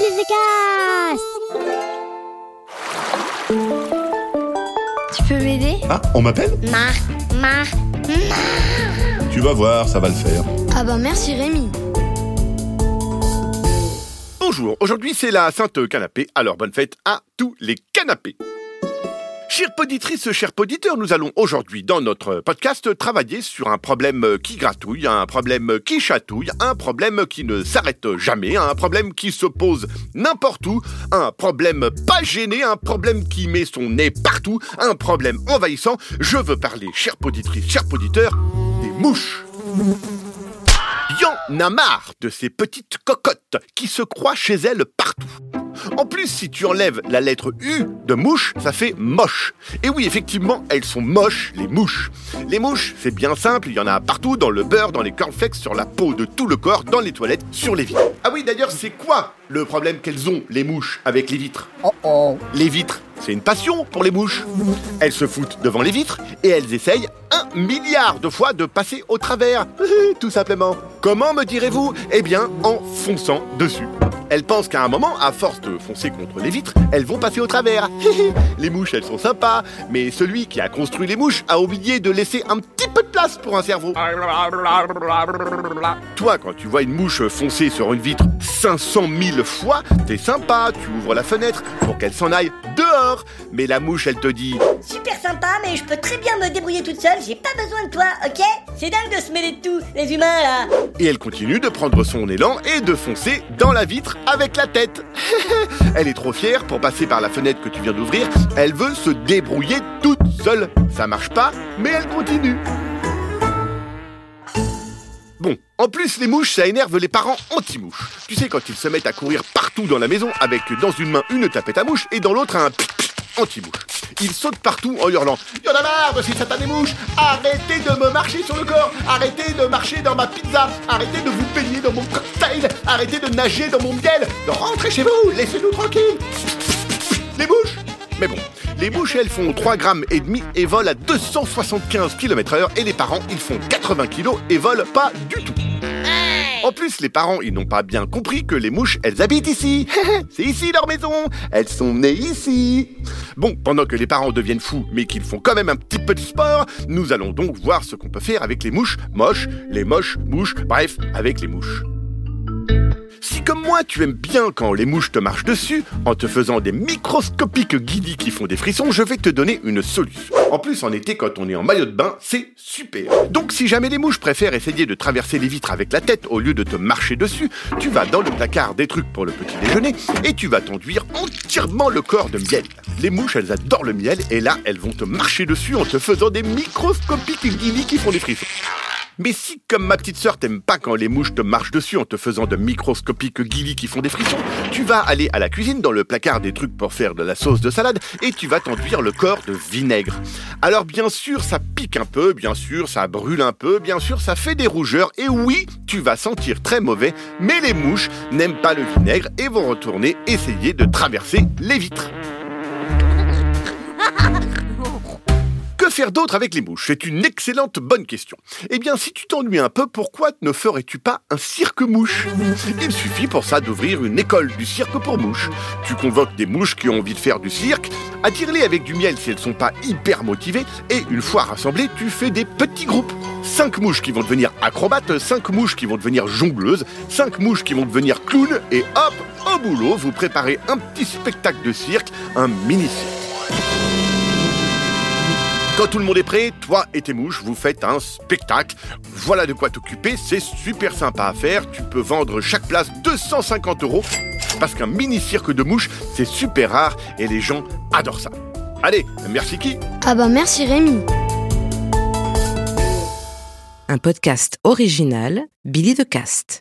The Tu peux m'aider? Ah, on m'appelle? Mar, Mar, Tu vas voir, ça va le faire. Ah bah merci Rémi. Bonjour, aujourd'hui c'est la Sainte Canapé, alors bonne fête à tous les canapés. Chères poditrices, chers poditeurs, nous allons aujourd'hui dans notre podcast travailler sur un problème qui gratouille, un problème qui chatouille, un problème qui ne s'arrête jamais, un problème qui se pose n'importe où, un problème pas gêné, un problème qui met son nez partout, un problème envahissant. Je veux parler, chères poditrices, chers poditeurs, des mouches. Y'en a marre de ces petites cocottes qui se croient chez elles partout. En plus, si tu enlèves la lettre U de mouche, ça fait moche. Et oui, effectivement, elles sont moches, les mouches. Les mouches, c'est bien simple, il y en a partout, dans le beurre, dans les cornflakes, sur la peau de tout le corps, dans les toilettes, sur les vitres. Ah oui, d'ailleurs, c'est quoi le problème qu'elles ont, les mouches, avec les vitres? Oh oh. Les vitres, c'est une passion pour les mouches. Elles se foutent devant les vitres et elles essayent un milliard de fois de passer au travers. Tout simplement. Comment me direz-vous? Eh bien, en fonçant dessus. Elles pensent qu'à un moment, à force de foncer contre les vitres, elles vont passer au travers. les mouches, elles sont sympas, mais celui qui a construit les mouches a oublié de laisser un petit peu de place pour un cerveau. Toi, quand tu vois une mouche foncer sur une vitre 500 000 fois, t'es sympa, tu ouvres la fenêtre pour qu'elle s'en aille dehors. Mais la mouche, elle te dit Super sympa, mais je peux très bien me débrouiller toute seule, j'ai pas besoin de toi, ok? C'est dingue de se mêler de tout, les humains là Et elle continue de prendre son élan et de foncer dans la vitre avec la tête. elle est trop fière pour passer par la fenêtre que tu viens d'ouvrir. Elle veut se débrouiller toute seule. Ça marche pas, mais elle continue. Bon, en plus les mouches, ça énerve les parents anti-mouches. Tu sais, quand ils se mettent à courir partout dans la maison avec dans une main une tapette à mouche et dans l'autre un anti-mouche. Ils sautent partout en hurlant. Y'en a marre de ces satanées mouches. Arrêtez de me marcher sur le corps. Arrêtez de marcher dans ma pizza. Arrêtez de vous baigner dans mon cocktail. Arrêtez de nager dans mon miel. Rentrez chez vous. Laissez-nous tranquilles. Les mouches. Mais bon, les mouches, elles font 3 grammes et demi et volent à 275 km heure et les parents, ils font 80 kilos et volent pas du tout. En plus, les parents, ils n'ont pas bien compris que les mouches, elles habitent ici. C'est ici leur maison. Elles sont nées ici. Bon, pendant que les parents deviennent fous, mais qu'ils font quand même un petit peu de sport, nous allons donc voir ce qu'on peut faire avec les mouches moches, les moches mouches, bref, avec les mouches. Si comme moi tu aimes bien quand les mouches te marchent dessus, en te faisant des microscopiques guillis qui font des frissons, je vais te donner une solution. En plus en été quand on est en maillot de bain, c'est super. Donc si jamais les mouches préfèrent essayer de traverser les vitres avec la tête au lieu de te marcher dessus, tu vas dans le placard des trucs pour le petit déjeuner et tu vas t'enduire entièrement le corps de miel. Les mouches elles adorent le miel et là elles vont te marcher dessus en te faisant des microscopiques guillis qui font des frissons. Mais si, comme ma petite sœur, t'aimes pas quand les mouches te marchent dessus en te faisant de microscopiques guillis qui font des frissons, tu vas aller à la cuisine dans le placard des trucs pour faire de la sauce de salade et tu vas t'enduire le corps de vinaigre. Alors bien sûr, ça pique un peu, bien sûr, ça brûle un peu, bien sûr, ça fait des rougeurs et oui, tu vas sentir très mauvais, mais les mouches n'aiment pas le vinaigre et vont retourner essayer de traverser les vitres. Que faire d'autre avec les mouches? C'est une excellente bonne question. Eh bien, si tu t'ennuies un peu, pourquoi ne ferais-tu pas un cirque mouche? Il suffit pour ça d'ouvrir une école du cirque pour mouches. Tu convoques des mouches qui ont envie de faire du cirque, attire-les avec du miel si elles sont pas hyper motivées, et une fois rassemblées, tu fais des petits groupes. 5 mouches qui vont devenir acrobates, 5 mouches qui vont devenir jongleuses, 5 mouches qui vont devenir clowns, et hop, au boulot, vous préparez un petit spectacle de cirque, un mini-cirque. Quand tout le monde est prêt, toi et tes mouches, vous faites un spectacle. Voilà de quoi t'occuper, c'est super sympa à faire. Tu peux vendre chaque place 250 euros parce qu'un mini cirque de mouches, c'est super rare et les gens adorent ça. Allez, merci qui Ah bah merci Rémi. Un podcast original, Billy de Cast.